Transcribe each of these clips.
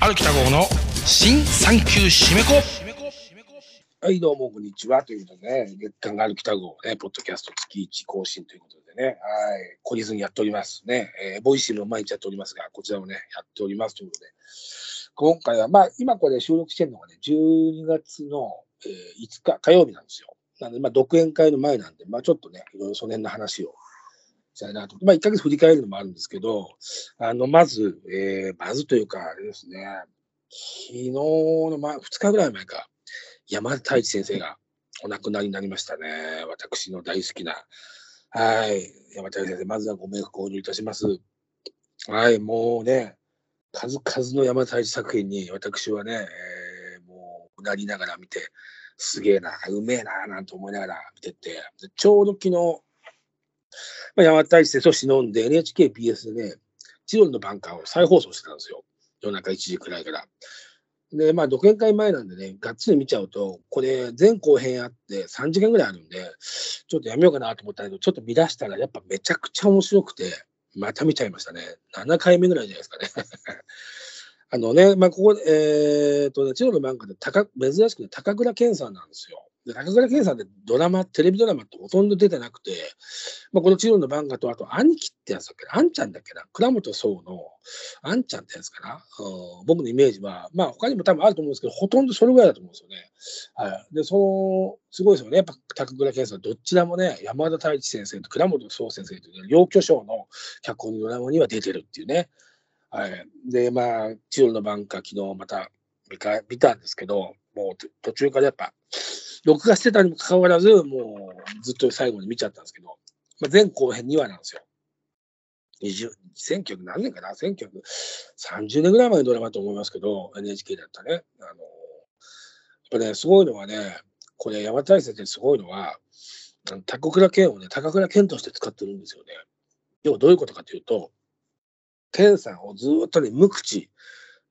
歩きた号の新産休締め子はい、どうも、こんにちは。ということでね、月刊がある北号ね、ポッドキャスト月1更新ということでね、はい、懲りずにやっておりますね。えーボイシーも毎日やっておりますが、こちらもね、やっておりますということで、今回は、まあ、今これ収録してるのがね、12月の、えー5日、火曜日なんですよ。なので、まあ、独演会の前なんで、まあ、ちょっとね、いろいろその辺の話をしたいなと。まあ、1ヶ月振り返るのもあるんですけど、あの、まず、えーまずというか、あれですね、昨日の、まあ、2日ぐらい前か、山田太一先生がお亡くなりになりましたね。私の大好きな。はい。山田太一先生、まずはご冥福をお祈りいたします。はい。もうね、数々の山田太一作品に私はね、えーもう、なりながら見て、すげえな、うめえな、なんて思いながら見てて、ちょうど昨日、まあ、山田太一先生を忍んで NHKBS でね、千鳥のバンカーを再放送してたんですよ。夜中1時くらいから。で、まあ、独演会前なんでね、がっつり見ちゃうと、これ、前後編あって3時間ぐらいあるんで、ちょっとやめようかなと思ったけど、ちょっと見出したら、やっぱめちゃくちゃ面白くて、また見ちゃいましたね。7回目ぐらいじゃないですかね。あのね、まあ、ここ、えー、とね、千代の漫画で高珍しくて高倉健さんなんですよ。で高倉健さんってドラマ、テレビドラマってほとんど出てなくて、まあ、この千代の漫画と、あと、兄貴ってやつだっけな、あんちゃんだっけな、倉本壮のあんちゃんってやつかな、うん、僕のイメージは、まあ、他にも多分あると思うんですけど、ほとんどそれぐらいだと思うんですよね。はい。で、その、すごいですよね。やっぱ、高倉健さん、どちらもね、山田太一先生と倉本壮先生という、ね、両巨匠の脚本のドラマには出てるっていうね。はい。で、まあ、千代の晩夏、昨日また見か見たんですけど、もう途中からやっぱ、録画してたにもかかわらず、もうずっと最後に見ちゃったんですけど、まあ、前後編2話なんですよ。20 1900何年かな ?1930 年ぐらい前のドラマと思いますけど、NHK だったね。あの、やっぱね、すごいのはね、これ山大先生すごいのは、高倉健をね、高倉健として使ってるんですよね。要はどういうことかというと、健さんをずっとね、無口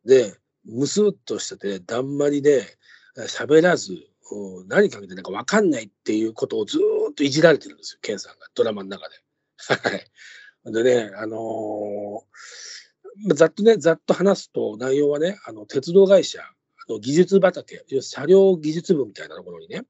で、むすっとしてて、だんまりで、喋らず、何かけてなんかわかんないっていうことをずっといじられてるんですよ、健さんが、ドラマの中で。はい。でね、あのーざっとね、ざっと話すと、内容はね、あの鉄道会社、の技術畑、車両技術部みたいなところにね、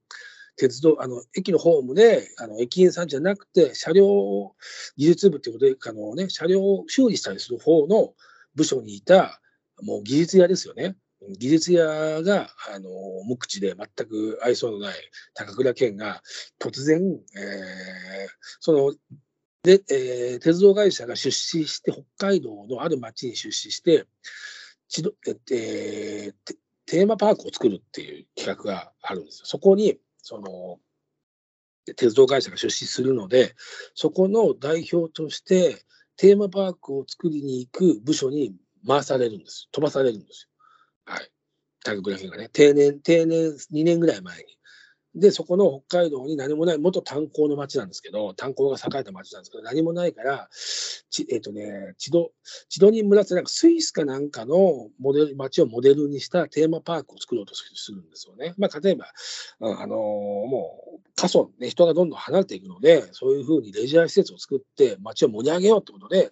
鉄道、あの駅のホームで、あの駅員さんじゃなくて、車両技術部っていうことで、あのね、車両を修理したりする方の部署にいた、もう技術屋ですよね。技術屋が、あの無口で全く愛想のない高倉健が突然、えーそので、えー鉄道会社が出資して、北海道のある町に出資して、ちどえーテーマパークを作るっていう企画があるんですよ。そこに、その、鉄道会社が出資するので、そこの代表として、テーマパークを作りに行く部署に回されるんです。飛ばされるんです。はい。高倉健がね、定年、定年2年ぐらい前に。で、そこの北海道に何もない、元炭鉱の町なんですけど、炭鉱が栄えた町なんですけど、何もないから、ちえっ、とね、千戸、千戸に村ってなんかスイスかなんかのモデル、町をモデルにしたテーマパークを作ろうとするんですよね。まあ、例えば、あのもう、過疎、ね、人がどんどん離れていくので、そういうふうにレジャー施設を作って町を盛り上げようってことで、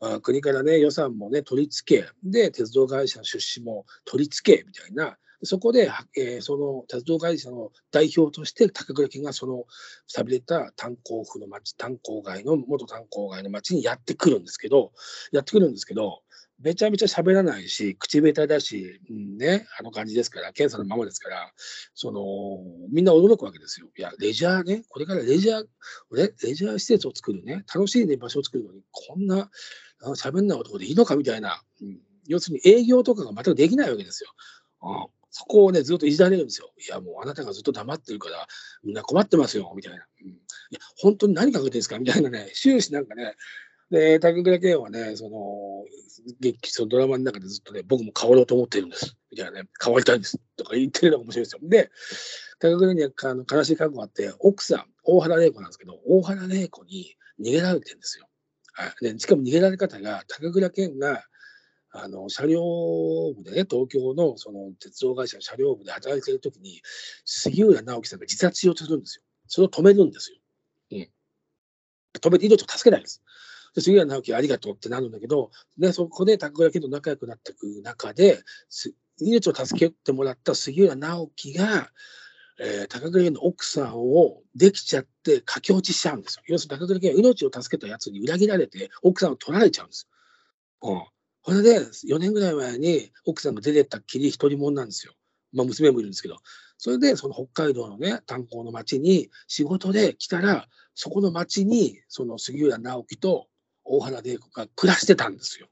あ国からね、予算もね、取り付け、で、鉄道会社の出資も取り付け、みたいな、そこで、えーその鉄道会社の代表として、高倉健がその寂れた炭鉱府の町、炭鉱街の、元炭鉱街の町にやってくるんですけど、やってくるんですけど、めちゃめちゃ喋らないし、口下手だし、うんね、あの感じですから、検査のままですから、その、みんな驚くわけですよ。いや、レジャーね、これからレジャー、レレジャー施設を作るね、楽しい、ね、場所を作るのに、こんなあの喋んない男でいいのかみたいな、うん要するに営業とかが全くできないわけですよ。うんそこをね、ずっといじられるんですよ。いや、もうあなたがずっと黙ってるから、みんな困ってますよ、みたいな。うん、いや、本当に何考えてるんですか？みたいなね、終始なんかね、で、高倉健はね、その、劇、そのドラマの中でずっとね、僕も変わろうと思ってるんです。みたいなね、変わりたいんです。とか言ってるのが面白いですよ。で、高倉にはあの悲しい過去があって、奥さん、大原玲子なんですけど、大原玲子に逃げられてるんですよ。はい、でしかも逃げられ方が、高倉健が、あの車両部でね、東京のその鉄道会社の車両部で働いているときに、杉浦直樹さんが自殺しようとするんですよ。それを止めるんですよ。うん、止めて命を助けないんです。で杉浦直樹ありがとうってなるんだけど、ね、そこで高倉健と仲良くなっていく中で、命を助けてもらった杉浦直樹が、えー、高倉健の奥さんをできちゃって駆け落ちしちゃうんですよ。要するに高倉健は命を助けたやつに裏切られて奥さんを取られちゃうんですよ。うん。これで4年ぐらい前に奥さんが出てったっきり一人者なんですよ。まあ娘もいるんですけど。それでその北海道のね、炭鉱の町に仕事で来たら、そこの町にその杉浦直樹と大原玲子が暮らしてたんですよ。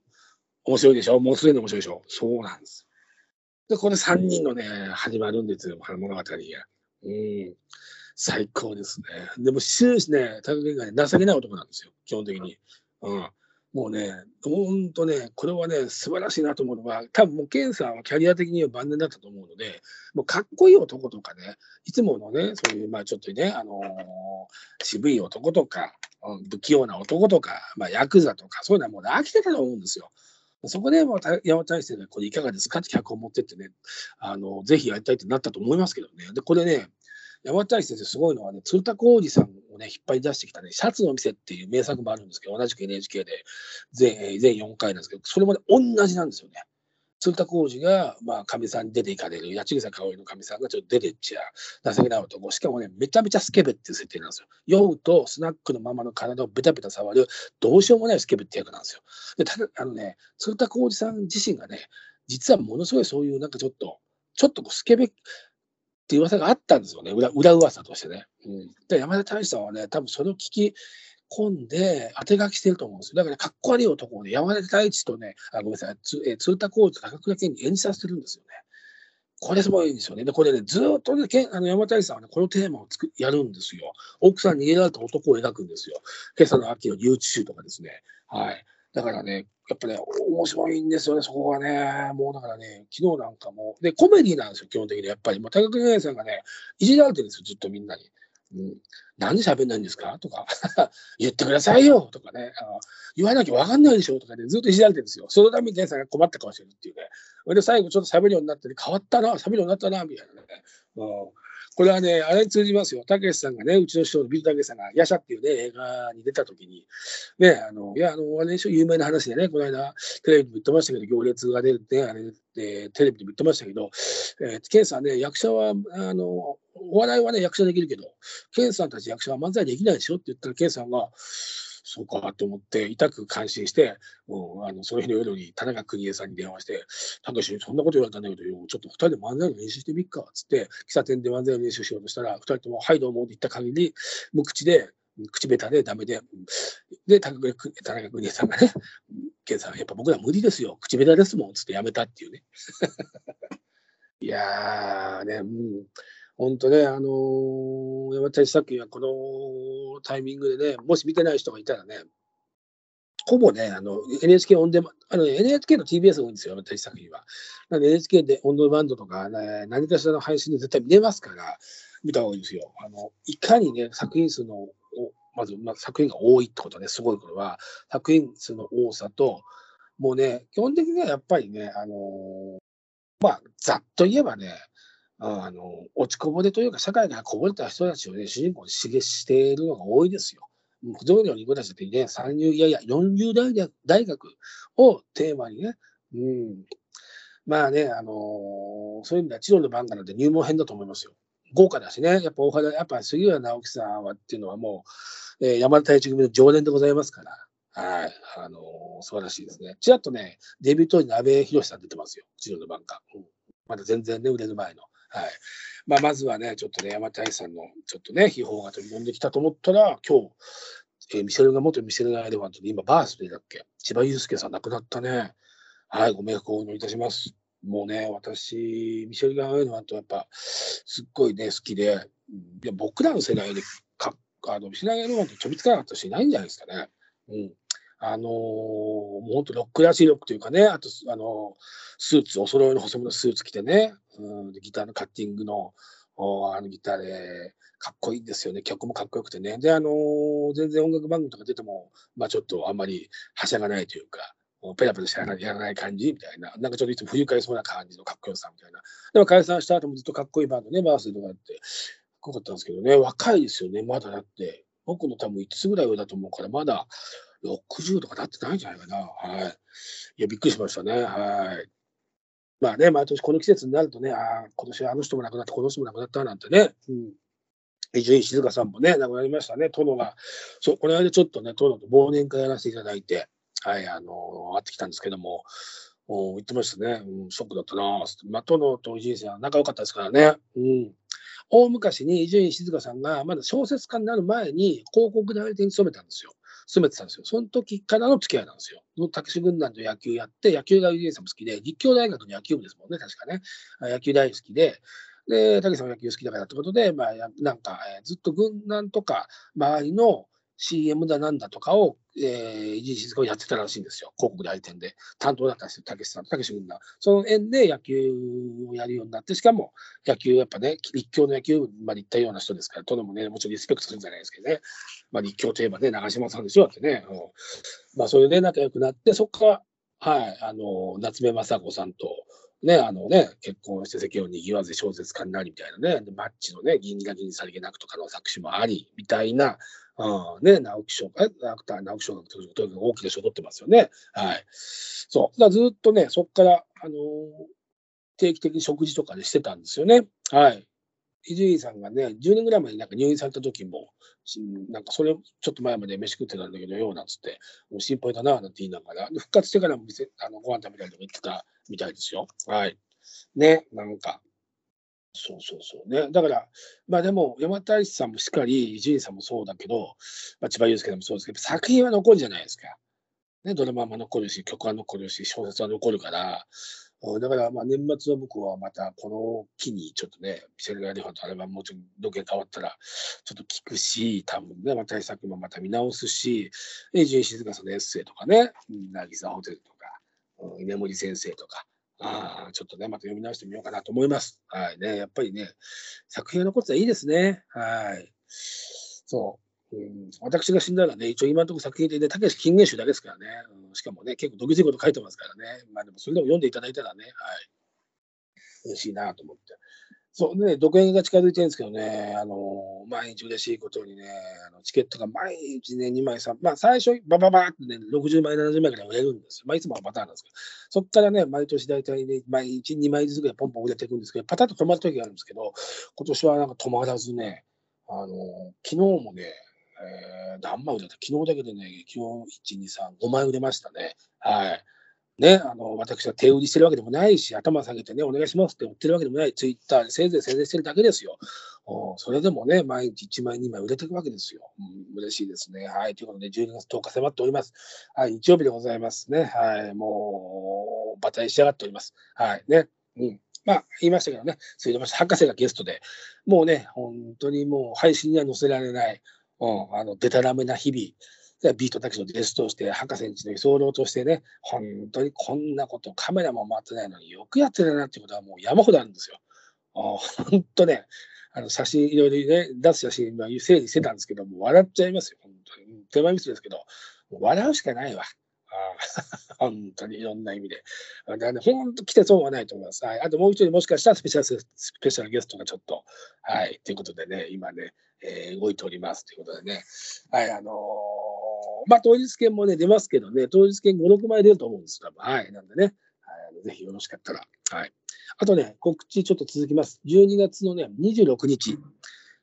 面白いでしょ？もうすでに面白いでしょ？そうなんです。で、これ3人のね、始まるんですよ、物語が。うん。最高ですね。でも終始ね、高木がね、情けない男なんですよ、基本的に。うん。もうね、ほんとね、これはね、素晴らしいなと思うのは、多分もう、ケンさんはキャリア的には晩年だったと思うので、もうかっこいい男とかね、いつものね、そういう、まあちょっとね、あのー、渋い男とか、不器用な男とか、まあヤクザとか、そういうのはもう飽きてたと思うんですよ。そこでもう山大生がこれいかがですか？って脚本を持ってってね、あの、ぜひやりたいってなったと思いますけどね。で、これね、山大先生すごいのはね、鶴田浩二さんをね、引っ張り出してきたね、シャツの店っていう名作もあるんですけど、同じく NHK で全全4回なんですけど、それもね、同じなんですよね。鶴田浩二が、まあ、かみさんに出ていかれる、八千草香織のかみさんがちょっと出てっちゃう、情けない男、しかもね、めちゃめちゃスケベっていう設定なんですよ。酔うとスナックのママの体をベタベタ触る、どうしようもないスケベって役なんですよ。で、ただ、あのね、鶴田浩二さん自身がね、実はものすごいそういうなんかちょっと、ちょっとこうスケベって噂があったんですよね、裏裏噂としてね。うん、で山田大志さんはね、多分それを聞き込んで当て書きしてると思うんですよ。だから、かっこ悪い男をね、山田大地とね、あごめんなさい、つえ鶴田浩二と高倉健に演じさせてるんですよね。これすごいんですよね。で、これね、ずっとね、けあの山田さんはね、このテーマをつくやるんですよ。奥さんに逃げられた男を描くんですよ。今朝の秋の留置集とかですね。はい。だからね、やっぱね、面白いんですよね、そこがね。もうだからね、昨日なんかも。で、コメディなんですよ、基本的に。やっぱり。もう高倉健さんがね、いじられてるんですよ、ずっとみんなに。うん、なんで喋んないんですか？とか、言ってくださいよ！とかね、言わなきゃ分かんないでしょ！とかね、ずっといじられてるんですよ。そのために健さんが困った顔してるっていうね。で、最後ちょっと喋るようになったり、変わったな、喋るようになったな、みたいなね。これはね、あれに通じますよ。たけしさんがね、うちの師匠のビルたけしさんが、ヤシャっていうね、映画に出たときに、ね、あの、いや、あの、あれでしょ、有名な話でね、この間、テレビでも言ってましたけど、行列が出るって、あれ、でテレビでも言ってましたけど、えー、ケンさんね、役者は、あの、お笑いはね、役者できるけど、ケンさんたち役者は漫才できないでしょって言ったら、ケンさんが、そうかと思って、痛く感心して、もうあのその日の夜に田中邦衛さんに電話して、たけし、そんなこと言われたんだけどちょっと2人で漫才の練習してみっかっつって、喫茶店で漫才の練習しようとしたら、2人とも、はい、どうもって言った限り、無口で、口下手でダメで、で、田中邦衛さんがね、健さん、やっぱ僕ら無理ですよ、口下手ですもんっつってやめたっていうね。いやーね、うん。本当ね、あのー、山谷作品はこのタイミングでね、もし見てない人がいたらね、ほぼね、あの NHK オンデマあの NHK の TBS が多いんですよ、山谷作品は。なので NHK でオンデマンドとか、ね、何かしらの配信で絶対見れますから、見た方がいいですよ。あのいかにね、作品数の、まず、まあ、作品が多いってことね、すごいことは、作品数の多さと、もうね、基本的にはやっぱりね、あのー、まあ、ざっと言えばね、あの、落ちこぼれというか、社会からこぼれた人たちをね、主人公に刺激しているのが多いですよ。不条理の子たちってね、三流、いやいや、四流大学大学をテーマにね、うん。まあね、あのー、そういう意味では、チロの番がなんて入門編だと思いますよ。豪華だしね、やっぱ大原、やっぱ杉浦直樹さんはっていうのはもう、えー、山田太一組の常連でございますから、はい、あのー、素晴らしいですね。ちらっとね、デビュー当時の安倍博さん出てますよ、チロの番が。うん、まだ全然ね、売れる前の。はいまあ、まずはね、ちょっとね、山谷さんのちょっとね、秘宝が飛び込んできたと思ったら、今日、えー、ミシェルが元ミシェルガイレバントで今、バースデーだっけ？千葉祐介さん亡くなったね。はい、ご冥福をお祈りいたします。もうね、私、ミシェルガイレバントやっぱ、すっごいね、好きで、いや僕らの世代でかあのミシェルガイレバント飛びつかなかった人いないんじゃないですかね。うん。あのー、もう本当ロックらしいロックというかね、あと、あのー、スーツ、お揃いの細身のスーツ着てね、うん、ギターのカッティングの、あのギターで、かっこいいんですよね。曲もかっこよくてね。で、あのー、全然音楽番組とか出ても、まあちょっとあんまりはしゃがないというか、ペラペラしやらない感じみたいな、なんかちょっといつも不愉快そうな感じのかっこよさみたいな。でも解散した後もずっとかっこいいバンドね、バースとかって、かっこよかったんですけどね、若いですよね、まだだって。僕の多分5つぐらい上だと思うから、まだ60とかなってないんじゃないかな。はい。いや、びっくりしましたね。はい。まあね、毎年この季節になるとね、ああ、今年はあの人も亡くなった、この人も亡くなったなんてね。伊集院静香さんもね、亡くなりましたね、殿が。そう、この間ちょっとね、殿と忘年会やらせていただいて、はい、あの会ってきたんですけども、お言ってましたね、うん、ショックだったなまあ、殿と伊集院さんは仲良かったですからね。うん。大昔に伊集院静香さんがまだ小説家になる前に広告代理店に勤めたんですよ。住めてたんですよ。その時からの付き合いなんですよ。のたけし軍団と野球やって、野球が伊集院さんも好きで、立教大学の野球部ですもんね、確かね。野球大好きで、で、たけしさんも野球好きだからってことで、まあ、なんか、ずっと軍団とか周りの CM だなんだとかを、えー、一時静をやってたらしいんですよ。広告代理店で。担当だったんですよ、たけしさん、たけし軍団。その縁で野球をやるようになって、しかも野球、やっぱね、立教の野球まで行ったような人ですから、殿もね、もちろんリスペクトするんじゃないですけどね。まあ、立教といえばね、長嶋さんでしょ、ってね。うん、まあ、それで仲良くなって、そこから、はい、あの、夏目雅子さんと、ね、あのね、結婚して世間を賑わず小説家になりみたいなね、マッチのね、銀河銀さりげなくとかの作詞もあり、みたいな、あね、直木賞、え、アクター、直木賞とにかく大きな賞取ってますよね。はい。そう。だずっとね、そこから、あのー、定期的に食事とかでしてたんですよね。はい。伊集院さんがね、10年ぐらい前になんか入院された時も、なんかそれちょっと前まで飯食ってたんだけどよ、なんつって、もう心配だな、なんて言いながら、復活してからも店あのご飯食べたりとか言ってたみたいですよ。はい。ね、なんか、そうそうそうね。だから、まあでも、山田大志さんもしっかり、伊集院さんもそうだけど、まあ、千葉祐介さんもそうですけど、作品は残るじゃないですか。ね、ドラマも残るし、曲は残るし、小説は残るから、だから、まあ年末は僕はまたこの機にちょっとね、ミシェル・ガリファンとあればもうちょっと土下変わったらちょっと聞くし、多分ね、また対策もまた見直すし、伊集院静香さんのエッセイとかね、渚ホテルとか、居眠り先生とか、あちょっとね、また読み直してみようかなと思います。はいね。やっぱりね、作品が残ってはいいですね。はい。そう。うん、私が死んだらね、一応今のところ作品でね、たけし金言集だけですからね、うん、しかもね、結構どぎついこと書いてますからね。まあでもそれでも読んでいただいたらね、はい。嬉しいなと思って。そうね、独演が近づいてるんですけどね、あの毎日嬉しいことにね、あのチケットが毎日ね、2枚、3まあ最初、ばばばってね、60枚、70枚ぐらい売れるんですよ。まあいつもはパターンなんですけど、そこからね、毎年大体ね、毎日2枚ずつぐらいポンポン売れていくんですけど、パタッと止まる時があるんですけど、今年はなんか止まらずね、あの昨日もね、えー、何枚売れた？昨日だけでね、昨日1、2、3、5枚売れましたね。はい。ね、あの、私は手売りしてるわけでもないし、頭下げてね、お願いしますって売ってるわけでもない、ツイッターでせいぜい宣伝してるだけですよ。それでもね、毎日1枚、2枚売れていくわけですよ。うん、嬉しいですね。はい。ということで、12月10日迫っております。はい。日曜日でございますね。はい。もう、バタに仕上がっております。はい。ね。うん。まあ、言いましたけどね、水道橋博士がゲストで、もうね、本当にもう配信には載せられない、うん、あの、でたらめな日々、ビートたけしのゲストとして、博士んちの居候としてね、本当にこんなことカメラも回ってないのによくやってるなっていうことはもう山ほどあるんですよ。本当ね、あの写真いろいろね、出す写真、今整理してたんですけど、もう笑っちゃいますよ、本当に。手前ミスですけど、笑うしかないわ。本当にいろんな意味で。だからね、本当来て損はないと思います。はい。あともう一人もしかしたらスペシャル、スペシャルゲストがちょっと、はい。ということでね、今ね、えー、動いておりますということでね。はい、あのーまあ、当日券もね、出ますけどね、当日券5、6枚出ると思うんです、多分。はい。なんでね、はい、ぜひよろしかったら。はい。あとね、告知ちょっと続きます。12月のね、26日。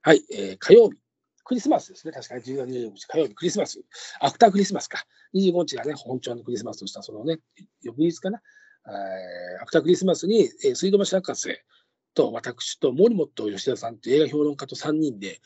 はい、えー、火曜日。クリスマスですね。確かに12月26日火曜日、クリスマス。アフタークリスマスか。25日がね、本庁のクリスマスとした、そのね、翌日かな。アフタークリスマスに、えー、水道橋博士と私と森本吉田さんという映画評論家と3人で、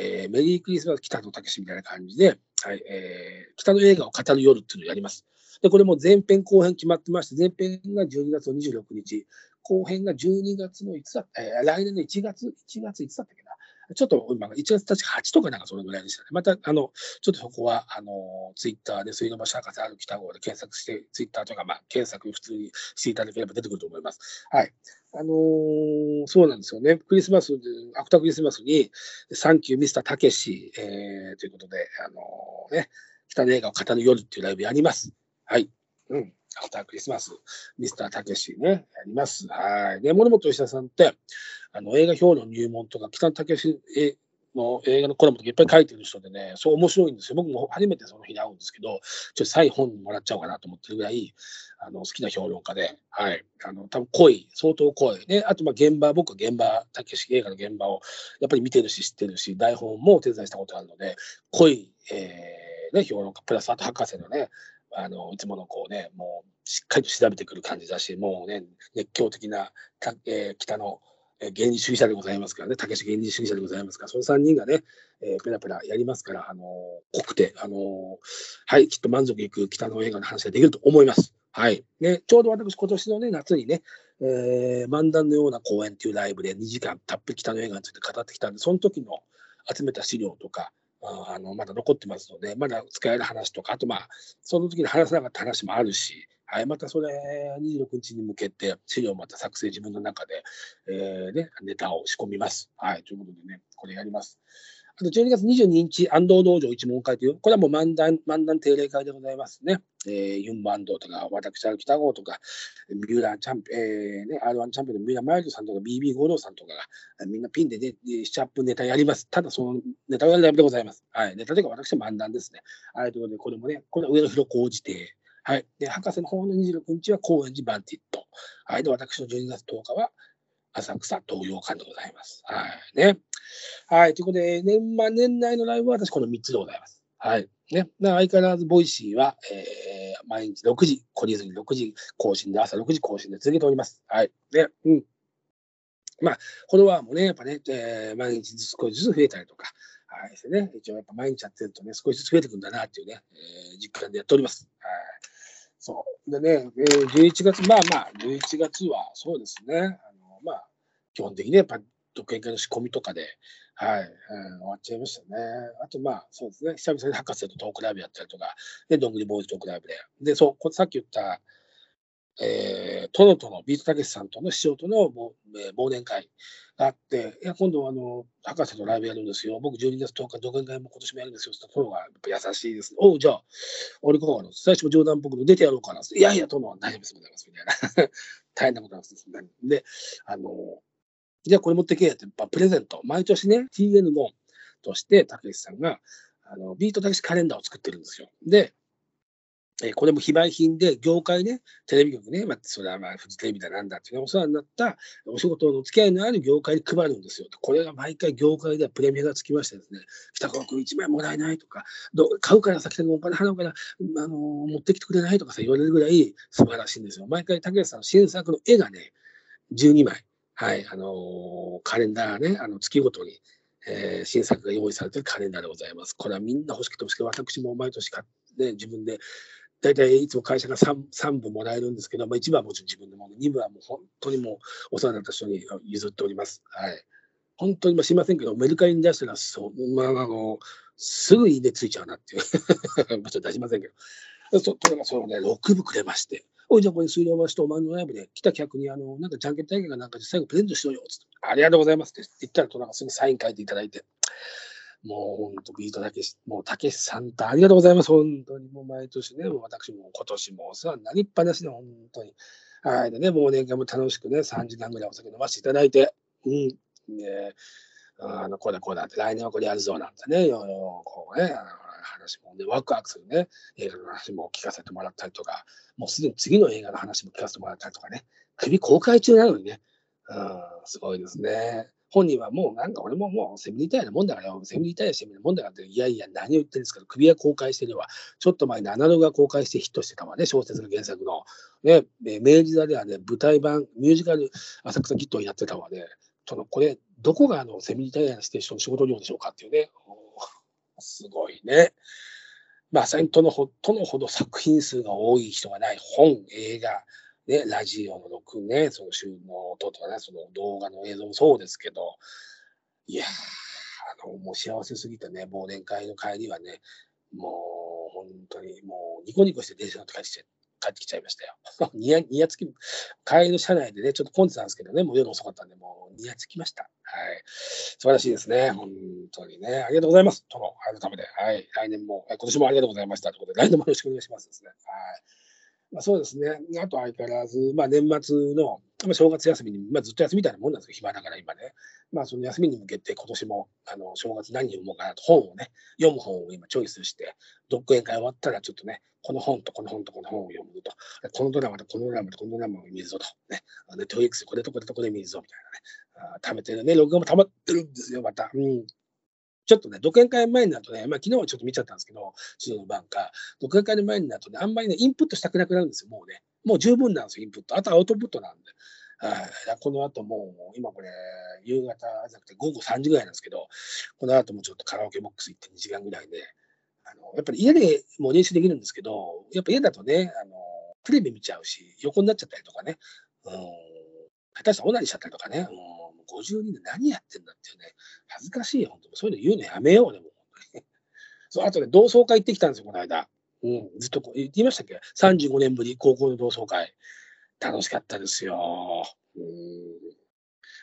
えー、メリークリスマス北野武みたいな感じで、はいえー、北の映画を語る夜っていうのをやります。で、これも前編後編決まってまして、前編が12月の26日、後編が12月のいつだ、えー、来年の1月、1月いつだったっけ。ちょっと今、1月確か8とかなんかそれぐらいでしたね。また、あの、ちょっとそこは、あの、ツイッターで水道橋博士ある北号で検索して、ツイッターとか、まあ、検索普通にしていただければ出てくると思います。はい。あのー、そうなんですよね。クリスマス、アフタークリスマスに、サンキューミスターたけし、えー、ということで、あのー、ね、北の映画を語る夜っていうライブやります。はい。うん。アフタークリスマス、ミスターたけしね、やります。はい。で、森本吉田さんって、あの、映画評論入門とか、北野武えの映画のコラムとかいっぱい書いてる人でね、そう面白いんですよ。僕も初めてその日に会うんですけど、ちょっと再本もらっちゃおうかなと思ってるぐらい、あの好きな評論家で、はい。あの、多分濃い、相当濃い。ね、あと、ま、現場、僕は現場、たけし映画の現場をやっぱり見てるし、知ってるし、台本もお手伝いしたことあるので、濃い、えー、ね、評論家、プラスあと博士のね、あの、いつものこうね、もう、しっかりと調べてくる感じだし、もうね、熱狂的な、えー、北の、え原理主義者でございますからね、たけし原理主義者でございますから、その3人がね、えー、ペラペラやりますから、あのー、濃くて、あのー、はい、きっと満足いく北の映画の話ができると思います。はい。ね、ちょうど私、今年のね、夏にね、えー、漫談のような公演っていうライブで2時間たっぷり北の映画について語ってきたんで、その時の集めた資料とか、あのまだ残ってますので、まだ使える話とか、あとまあ、その時に話せなかった話もあるし、はい、またそれ、26日に向けて、資料をまた作成、自分の中で、えーね、ネタを仕込みます。はい、ということでね、これやります。あと12月22日、安藤道場一問会という、これはもう漫談、漫談定例会でございますね。えー、ユンバンドとか、私、歩北郷とか、ミューラーチャンピオン、えーね、R1 チャンピオンのミューラーマイルドさんとか、BB 五郎さんとかが、みんなピンでね、7、8分ネタやります。ただ、そのネタはライブでございます。はい。ネタというか、私は漫談ですね。はい。ということで、これもね、これは上野広小路邸。はい。で、博士の方の26日は高円寺バンティット。はい。で、私の12月10日は、浅草東洋館でございます。はい。ね。はい。ということで、年末年内のライブは私この3つでございます。はい。ね。相変わらず、 Voicy は、えー、毎日6時、懲りずに6時更新で、朝6時更新で続けております。はい。ね。うん。まあ、フォロワーもね、やっぱね、えー、毎日ず少しずつ増えたりとか、はいですね。一応やっぱ毎日やってるとね、少しずつ増えてくんだなっていうね、えー、実感でやっております。はい。そう。でね、えー、11月、まあまあ、11月はそうですね、あのまあ、基本的にやっぱ独演会の仕込みとかで、はい、うん、終わっちゃいましたね。あと、まあ、そうですね、久々に博士とトークライブやったりとか、で、どんぐりボーイズトークライブで。で、そう、さっき言った、えー、トロトのビートたけしさんとの師匠との忘,、えー、忘年会があって、いや、今度、あの、博士とライブやるんですよ。僕、12月10日、独演会も今年もやるんですよ。トロがやっぱ優しいです、おう、じゃあ、俺こうの、最初も冗談っぽく出てやろうかな。いやいや、トロは大丈夫です、ございます。みたいな。大変なことなんです。で、あの、じゃあこれ持ってけって、プレゼント。毎年ね、TN のとして、たけしさんが、あの、ビートたけしカレンダーを作ってるんですよ。で、えー、これも非売品で、業界ね、テレビ局ね、まあ、それはまあ、フジテレビだなんだっていうお世話になったお仕事の付き合いのある業界に配るんですよ。これが毎回業界ではプレミアがつきましてですね、北川君1枚もらえないとか、ど買うからさ、北川お金払うから、あのー、持ってきてくれないとかさ、言われるぐらい素晴らしいんですよ。毎回、竹内さんの新作の絵がね、12枚。はい、あのー、カレンダーね、あの月ごとに、えー、新作が用意されてるカレンダーでございます。これはみんな欲しくて欲しくて、私も毎年買って、自分で、大体いつも会社が 3, 3部もらえるんですけど、まあ、1部はもちろん自分でも、2部はもう本当にもうお世話になった人に譲っております。はい。本当に、まあ、すみませんけど、メルカリに出したら、そ、まあ、あの、すぐいいねついちゃうなっていう。まあ、ちょっと出しませんけど。そ、とれがそのね、6部くれまして。おい、じゃあこれ水道橋とお前のライブで来た客に、あの、なんかじゃんけん大会がなんかで最後プレゼントしろよ、つって。ありがとうございますって言ったらと、なんかすぐサイン書いていただいて。もう本当、ビートたけし、もうたけしさんとありがとうございます。本当にもう毎年ね、もう私も今年もお世話になりっぱなしで、本当に。はい。でね、もう年間も楽しくね、3時間ぐらいお酒飲ませていただいて、うん。で、あの、こうだこうだって、来年はこれやるぞなんてね、こうね、話もね、ワクワクするね、映画の話も聞かせてもらったりとか、もうすでに次の映画の話も聞かせてもらったりとかね、首公開中なのにね、うん、すごいですね。本人はもうなんか俺ももうセミリタイヤなもんだからよ、セミリタイヤしてみるもんだからって、いやいや何を言ってるんですか首は公開してるわ。ちょっと前にアナログが公開してヒットしてたわね、小説の原作の。ね、明治座ではね、舞台版、ミュージカル浅草キットをやってたわね。そのこれ、どこがあのセミリタイヤのステーション仕事量でしょうかっていうね。すごいね。まあ、とのほとのほど作品数が多い人がない本、映画、ね、ラジオの録音ね、その週の音とかね、その動画の映像もそうですけど、いやー、あの、もう幸せすぎてね、忘年会の帰りはね、もう本当にもうニコニコして電車乗って帰ってきちゃ帰ってきちゃいましたよ。にや、にやつき、帰りの車内でね、ちょっと混んでたんですけどね、もう夜遅かったんで、もうにやつきました。はい。素晴らしいですね。本当にね。ありがとうございます。との、改めて。はい。来年も、今年もありがとうございました。ということで、来年もよろしくお願いしますですね。はい。まあ、そうですね。あと相変わらず、まあ年末の、まあ、正月休みに、まあ、ずっと休みたいなもんなんですよ、暇だから今ね。まあ、その休みに向けて、今年もあの正月何読もうかなと、本をね、読む本を今チョイスして、独演会終わったら、ちょっとね、この本とこの本とこの本を読むと、このドラマとこのドラマとこのドラマを見るぞと、ね、ネットフリックスこれとこれとこれ見るぞみたいなね、あ貯めてるね、録画も溜まってるんですよ、また。うんちょっとね、独演会前になるとね、まあ、昨日はちょっと見ちゃったんですけど、中の晩か、独演会の前になるとね、あんまりね、インプットしたくなくなるんですよ、もうね。もう十分なんですよ、インプット。あとアウトプットなんで。はい、この後もう、今これ、夕方じゃなくて午後3時ぐらいなんですけど、この後もちょっとカラオケボックス行って2時間ぐらいで、あのやっぱり家でも練習できるんですけど、やっぱ家だとね、あのテレビ見ちゃうし、横になっちゃったりとかね、うん、下手したらオナニしちゃったりとかね、うん、52で何やってんだっていうね、恥ずかしいよ、本当そういうの言うのやめようね、もう。そうあとね、同窓会行ってきたんですよ、この間。うん、ずっと言いましたっけ ?35 年ぶり、高校の同窓会。楽しかったですよ。うん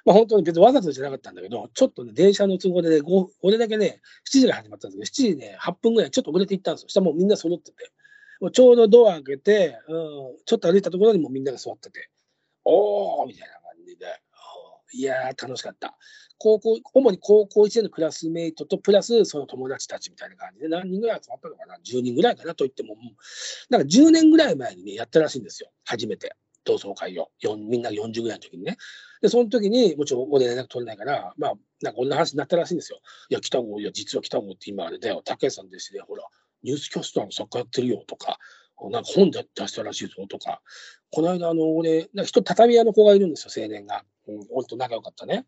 まあ、本当に別にわざとじゃなかったんだけど、ちょっとね、電車の都合でね、俺だけね、7時が始まったんですけど、7時ね、8分ぐらいちょっと遅れて行ったんですよ。そしたらもうみんな揃ってて、もうちょうどドア開けて、うん、ちょっと歩いたところにもみんなが座ってて、おーみたいな、いやー、楽しかった。高校、主に高校1年のクラスメイトと、プラスその友達たちみたいな感じで、何人ぐらい集まったのかな ?10 人ぐらいかなと言っても、なんか10年ぐらい前にね、やったらしいんですよ。初めて。同窓会を、みんな40ぐらいの時にね。で、その時に、もちろん俺連絡取れないから、まあ、なんかこんな話になったらしいんですよ。いや、北郷、いや、実は北郷って今あれだよ、竹さんですね、ほら、ニュースキャスターの作家やってるよとか、なんか本で出したらしいぞとか、この間、あの、俺、なんか人、畳屋の子がいるんですよ、青年が。うん、俺と仲良かったね。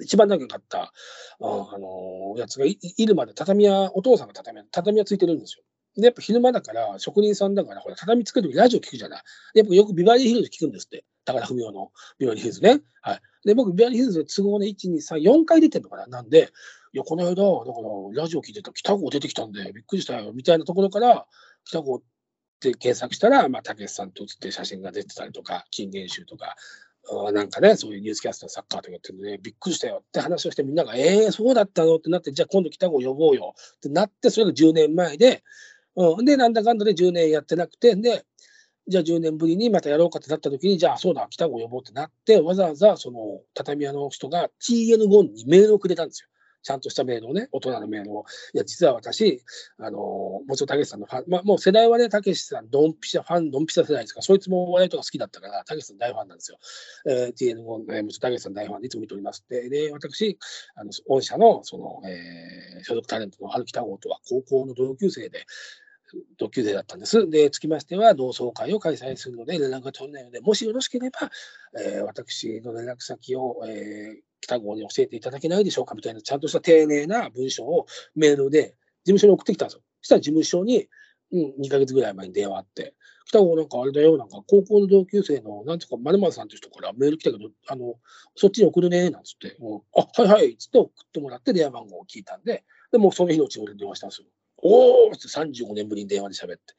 一番仲良かった、ああのやつがいいるまで畳屋、お父さんが畳屋、畳屋ついてるんですよ。で、やっぱ昼間だから、職人さんだから、ほら、畳作るときラジオ聞くじゃない。やっぱよくビバリーヒルズ聞くんですって。高田文夫のビバリーヒルズね。はい。で、僕、ビバリーヒルズで都合で1、2、3、4回出てるのかな。なんで、いや、この間、だからラジオ聞いてた北郷出てきたんで、びっくりしたよ、みたいなところから、北郷って検索したら、まあ、たけしさんと写って写真が出てたりとか、金言集とか、なんかね、そういうニュースキャスター、サッカーとかやってるんで、びっくりしたよって話をして、みんなが、えー、そうだったのってなって、じゃあ今度北郷呼ぼうよってなって、それが10年前で、うん、で、なんだかんだで10年やってなくて、で、じゃあ10年ぶりにまたやろうかってなった時に、じゃあそうだ、北郷呼ぼうってなって、わざわざその畳屋の人が TN5 にメールをくれたんですよ。ちゃんとしたメールをね、大人のメールを。いや、実は私、あの、もちろんたけしさんのファン、まあ、もう世代はね、たけしさん、ドンピシャファン、ドンピシャ世代ですから、そいつもお笑いとか好きだったから、たけしさん大ファンなんですよ。えー、TN5、えー、もちろんたけしさん大ファンでいつも見ております。で、で私、あの、御社の、その、えー、所属タレントの春北郷とは高校の同級生で、同級生だったんです。で、つきましては、同窓会を開催するので、連絡が取れないので、もしよろしければ、えー、私の連絡先を、えー、北郷に教えていただけないでしょうかみたいな、ちゃんとした丁寧な文章をメールで事務所に送ってきたんですよ。そしたら事務所に、うん、2ヶ月ぐらい前に電話あって、北郷なんかあれだよ、なんか高校の同級生の、なんていうか、まるまるさんって人からメール来たけど、あの、そっちに送るね、なんつって、うん、あ、はいはい、つって送ってもらって電話番号を聞いたんで、でもその日のうちに俺電話したんですよ。おーって35年ぶりに電話で喋って。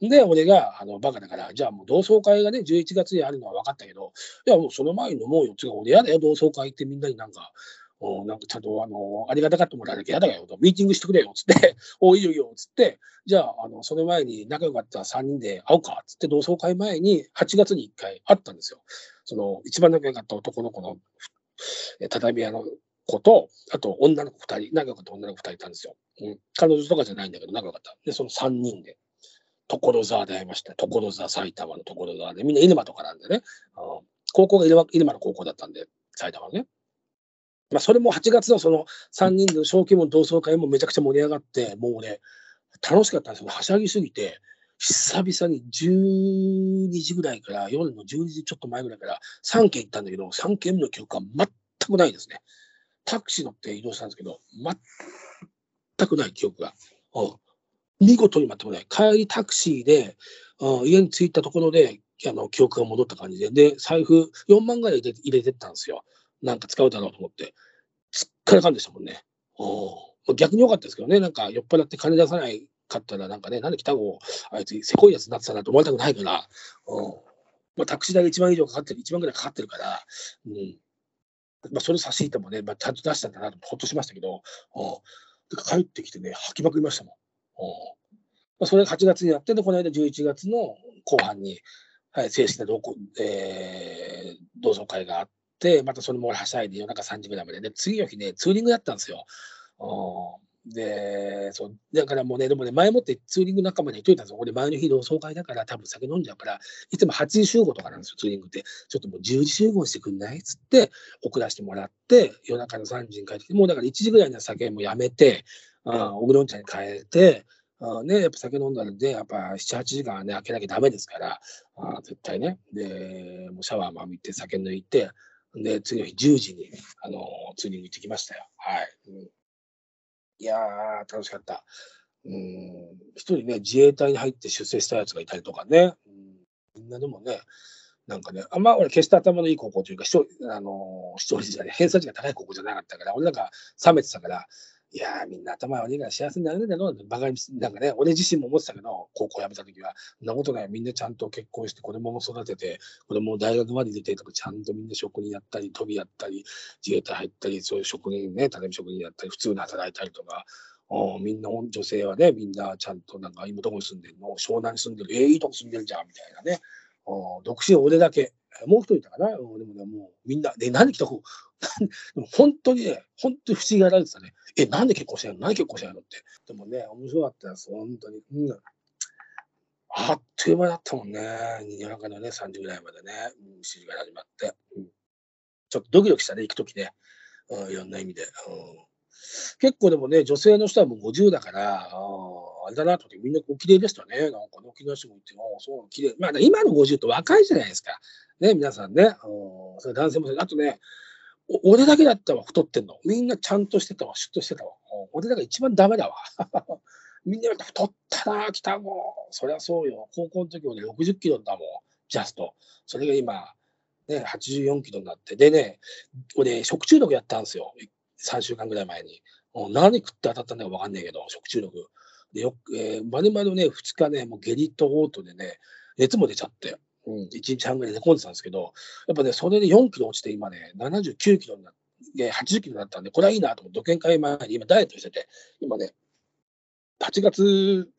で、俺が、あの、バカだから、じゃあもう同窓会がね、11月にあるのは分かったけど、いや、もうその前に飲もうよ。つうか、俺嫌だよ、同窓会ってみんなになんか、おなんかちゃんと、あの、ありがたがってもらわなきゃ嫌だよと、ミーティングしてくれよ、つって、おいいよいいよ、つって、じゃあ、あの、その前に仲良かった3人で会おうか、つって同窓会前に8月に1回会ったんですよ。その、一番仲良かった男の子の、畳屋の子と、あと女の子2人、仲良かった女の子2人いたんですよ。うん、彼女とかじゃないんだけど、仲良かった。で、その3人で、所沢で会いました。所沢、埼玉の所沢で、みんな入間とかなんでね、うん、高校が入間の高校だったんで、埼玉のね。まあ、それも8月のその3人の小規模の同窓会もめちゃくちゃ盛り上がって、もうね、楽しかったんですよ。はしゃぎすぎて、久々に12時ぐらいから、夜の12時ちょっと前ぐらいから3軒行ったんだけど、3軒目の記憶は全くないですね。タクシー乗って移動したんですけど、全くない記憶が。うん見事に全くない。帰りタクシーで、うん、家に着いたところで、あの、記憶が戻った感じで、で、財布4万ぐらい入れ入れてったんですよ。なんか使うだろうと思って。すっからかんでしたもんね。うん、逆に良かったですけどね、なんか酔っ払って金出さないかったら、なんかね、なんで来た子、あいつせこいやつになってたなと思われたくないから、うんまあ、タクシー代が1万以上かかってる、1万ぐらいかかってるから、うんまあ、それ差し引いてもね、まあ、ちゃんと出したんだなとほっとしましたけど、うん、帰ってきてね、吐きまくりましたもん。まあ、それが8月にやって、で、この間11月の後半に、はい、正式な同,、えー、同窓会があって、またそれもはしゃいで夜中3時ぐらいまでで、次の日ね、ツーリングだったんですよ。で、そう、だからもうね、でもね、前もってツーリング仲間に言っといたんですよ。俺、前の日同窓会だから、多分酒飲んじゃうから、いつも8時集合とかなんですよ、ツーリングって。ちょっともう10時集合してくんない？っつって、送らせてもらって、夜中の3時に帰ってきて、もうだから1時ぐらいには酒もやめて、あおぐろん茶に変えて、あね、やっぱ酒飲んだらで、やっぱ7、8時間ね、開けなきゃダメですから、あ絶対ね。で、もうシャワーも浴びて、酒抜いて、で、次の日10時に、あのツーリング行ってきましたよ。はい。うんいやー、楽しかった。うん、一人ね、自衛隊に入って出世したやつがいたりとかね。うん、みんなでもね、なんかね、あんま俺、決して頭のいい高校というか、視聴あのー視聴率じゃね、偏差値が高い高校じゃなかったから、俺なんか冷めてたから、いや、みんな頭悪いから幸せになれるんだろうバカになんかね、俺自身も思ってたけど、高校辞めた時は、そんなことない、みんなちゃんと結婚して、子供も育てて、子供も大学まで出てとか、ちゃんとみんな職人やったり、飛びやったり、自衛隊入ったり、そういう職人ね、畳職人やったり、普通に働いたりとか、おみんな、女性はね、みんなちゃんとなんか、今どこに住んでるの湘南に住んでる、えー、いいとこ住んでるじゃん、みたいなね。お独身俺だけ。もう一人いたかな、うんでもね、もうみんな、で、何来た子、でも 本当にね、本当に不思議がられてたね。え、なんで結婚してんの？何結婚してんのって。でもね、面白かったです、本当に。うん、あっという間だったもんね。夜中のね、3時ぐらいまでね、うん、7時から始まって。うん、ちょっとドキドキしたね、行くときね。うん、いろんな意味で。うん結構でもね、女性の人はもう50だから、あれだなと思って、みんなお綺麗でしたね。なんかね、沖縄市も行って、あそう、綺麗。まあ、今の50って若いじゃないですか。ね、皆さんね。うんそれ男性も、あとね、俺だけだったわ、太ってんの。みんなちゃんとしてたわ、シュッとしてたわ。俺だから一番ダメだわ。みんな太ったな、北郷。そりゃそうよ。高校の時俺60キロだもん、ジャスト。それが今、ね、84キロになって。でね、俺、食中毒やったんですよ。3週間ぐらい前に。もう何食って当たったんだか分かんないけど、食中毒。でよく、えー、まるまるね、2日ね、もう下痢と嘔吐でね、熱も出ちゃって、うん、1日半ぐらい寝込んでたんですけど、やっぱね、それで4キロ落ちて、今ね、79キロになって、80キロになったんで、これはいいなと思って、独演会前に今ダイエットしてて、今ね、8月、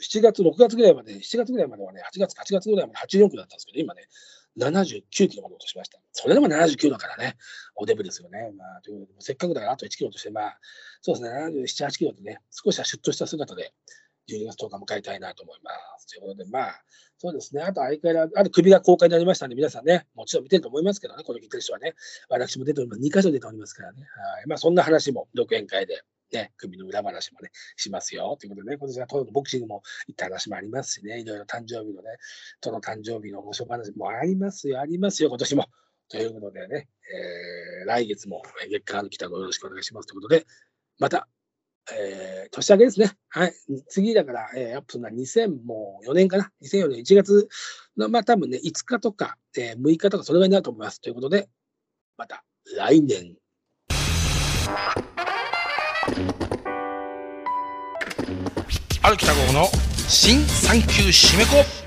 7月、6月ぐらいまで、7月ぐらいまではね、8月、8月ぐらいまで84キロだったんですけど、今ね、79キロまで落としました。それでも79だからね、おデブですよね。まあ、ということで、せっかくだからあと1キロとして、まあ、そうですね、77、8キロでね、少しはシュッとした姿で、12月10日迎えたいなと思います。ということで、まあ、そうですね、あと相変わらず、あと首が公開になりましたんで、皆さんね、もちろん見てると思いますけどね、この聞いてる人はね、私も出ております。2箇所出ておりますからね。はい。まあ、そんな話も、独演会で、ね、首の裏話もね、しますよ。ということでね、今年はトロのボクシングも行った話もありますしね、いろいろ誕生日のね、トロ誕生日の面白話もありますよ、ありますよ、今年も。ということでね、えー、来月も月間の北ごよろしくお願いしますということで、また、えー、年明けですね。はい。次だから、えー、アップするのは2004年かな。2004年1月の、まあ多分ね、5日とか、えー、6日とかそれぐらいになると思います。ということで、また来年。ある北郷の新産休締め子